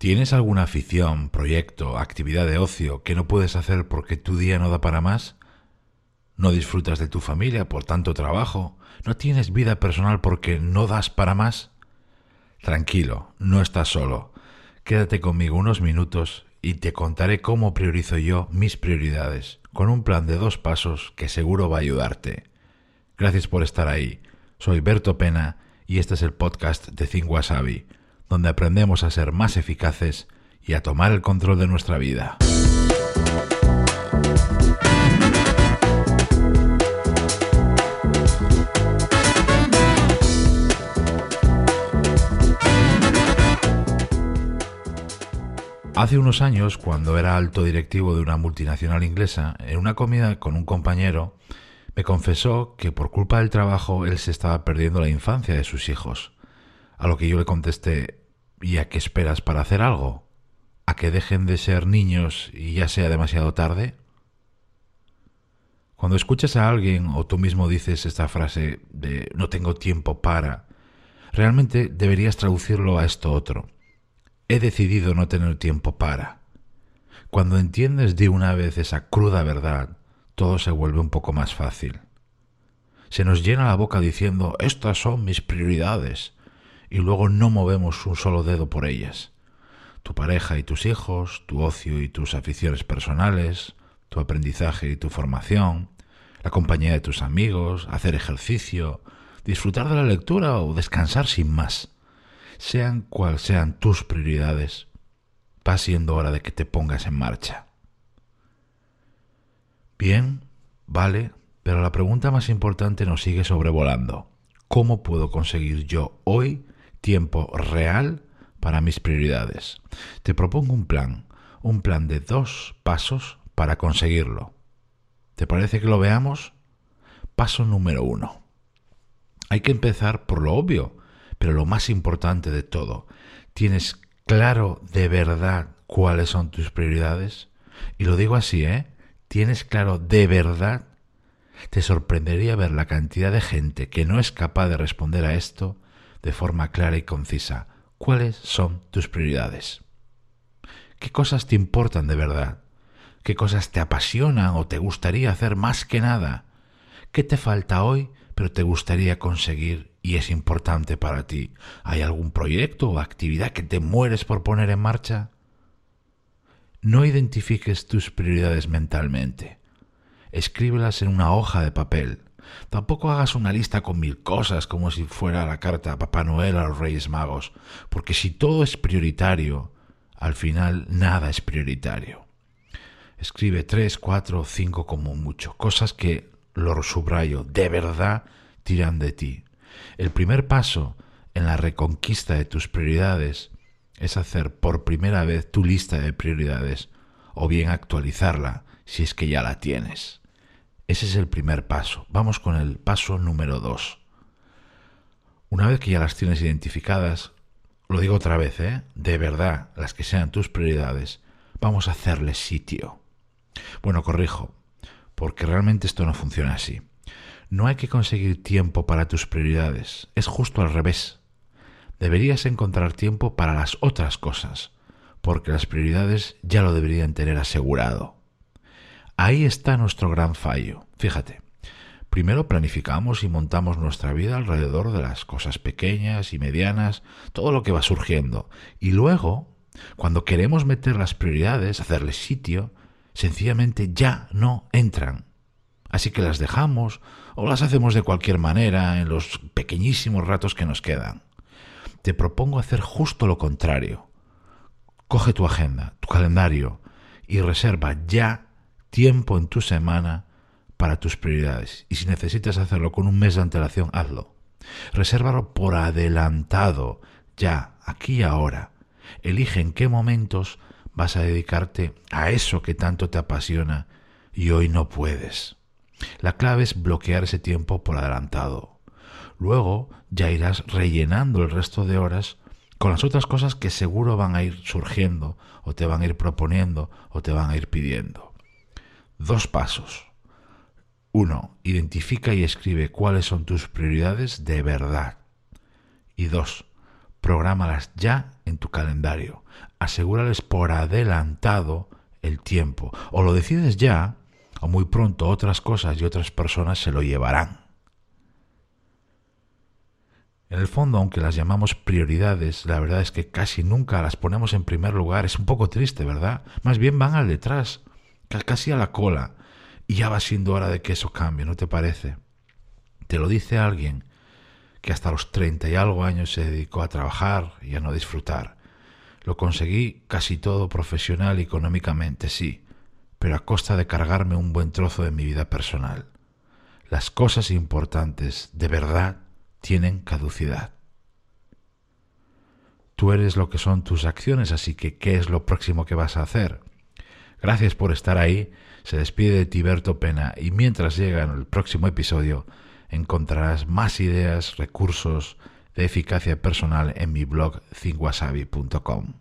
¿Tienes alguna afición, proyecto, actividad de ocio que no puedes hacer porque tu día no da para más? ¿No disfrutas de tu familia por tanto trabajo? ¿No tienes vida personal porque no das para más? Tranquilo, no estás solo. Quédate conmigo unos minutos y te contaré cómo priorizo yo mis prioridades, con un plan de dos pasos que seguro va a ayudarte. Gracias por estar ahí. Soy Berto Pena y este es el podcast de Think Wasabi donde aprendemos a ser más eficaces y a tomar el control de nuestra vida. Hace unos años, cuando era alto directivo de una multinacional inglesa, en una comida con un compañero, me confesó que por culpa del trabajo él se estaba perdiendo la infancia de sus hijos. A lo que yo le contesté, ¿Y a qué esperas para hacer algo? ¿A que dejen de ser niños y ya sea demasiado tarde? Cuando escuchas a alguien o tú mismo dices esta frase de no tengo tiempo para, realmente deberías traducirlo a esto otro. He decidido no tener tiempo para. Cuando entiendes de una vez esa cruda verdad, todo se vuelve un poco más fácil. Se nos llena la boca diciendo estas son mis prioridades, y luego no movemos un solo dedo por ellas. Tu pareja y tus hijos, tu ocio y tus aficiones personales, tu aprendizaje y tu formación, la compañía de tus amigos, hacer ejercicio, disfrutar de la lectura o descansar sin más. Sean cual sean tus prioridades, va siendo hora de que te pongas en marcha. Bien, vale, pero la pregunta más importante nos sigue sobrevolando. ¿Cómo puedo conseguir yo hoy tiempo real para mis prioridades. Te propongo un plan, un plan de dos pasos para conseguirlo. ¿Te parece que lo veamos? Paso número uno. Hay que empezar por lo obvio, pero lo más importante de todo. ¿Tienes claro de verdad cuáles son tus prioridades? Y lo digo así, ¿eh? ¿Tienes claro de verdad? Te sorprendería ver la cantidad de gente que no es capaz de responder a esto de forma clara y concisa cuáles son tus prioridades. ¿Qué cosas te importan de verdad? ¿Qué cosas te apasionan o te gustaría hacer más que nada? ¿Qué te falta hoy pero te gustaría conseguir y es importante para ti? ¿Hay algún proyecto o actividad que te mueres por poner en marcha? No identifiques tus prioridades mentalmente. Escríbelas en una hoja de papel Tampoco hagas una lista con mil cosas como si fuera la carta a Papá Noel a los Reyes Magos, porque si todo es prioritario, al final nada es prioritario. Escribe tres, cuatro, cinco como mucho, cosas que, lo subrayo, de verdad tiran de ti. El primer paso en la reconquista de tus prioridades es hacer por primera vez tu lista de prioridades o bien actualizarla si es que ya la tienes. Ese es el primer paso. Vamos con el paso número dos. Una vez que ya las tienes identificadas, lo digo otra vez, ¿eh? de verdad, las que sean tus prioridades, vamos a hacerles sitio. Bueno, corrijo, porque realmente esto no funciona así. No hay que conseguir tiempo para tus prioridades, es justo al revés. Deberías encontrar tiempo para las otras cosas, porque las prioridades ya lo deberían tener asegurado. Ahí está nuestro gran fallo. Fíjate, primero planificamos y montamos nuestra vida alrededor de las cosas pequeñas y medianas, todo lo que va surgiendo. Y luego, cuando queremos meter las prioridades, hacerles sitio, sencillamente ya no entran. Así que las dejamos o las hacemos de cualquier manera en los pequeñísimos ratos que nos quedan. Te propongo hacer justo lo contrario. Coge tu agenda, tu calendario y reserva ya tiempo en tu semana para tus prioridades. Y si necesitas hacerlo con un mes de antelación, hazlo. Resérvalo por adelantado, ya, aquí y ahora. Elige en qué momentos vas a dedicarte a eso que tanto te apasiona y hoy no puedes. La clave es bloquear ese tiempo por adelantado. Luego ya irás rellenando el resto de horas con las otras cosas que seguro van a ir surgiendo o te van a ir proponiendo o te van a ir pidiendo. Dos pasos. Uno, identifica y escribe cuáles son tus prioridades de verdad. Y dos, prográmalas ya en tu calendario. asegúrales por adelantado el tiempo. O lo decides ya, o muy pronto otras cosas y otras personas se lo llevarán. En el fondo, aunque las llamamos prioridades, la verdad es que casi nunca las ponemos en primer lugar. Es un poco triste, ¿verdad? Más bien van al detrás, casi a la cola. Y ya va siendo hora de que eso cambie, ¿no te parece? Te lo dice alguien que hasta los treinta y algo años se dedicó a trabajar y a no disfrutar. Lo conseguí casi todo profesional y económicamente, sí, pero a costa de cargarme un buen trozo de mi vida personal. Las cosas importantes, de verdad, tienen caducidad. Tú eres lo que son tus acciones, así que ¿qué es lo próximo que vas a hacer? Gracias por estar ahí. Se despide Tiberto Pena y mientras llega en el próximo episodio encontrarás más ideas, recursos de eficacia personal en mi blog thinkwasabi.com.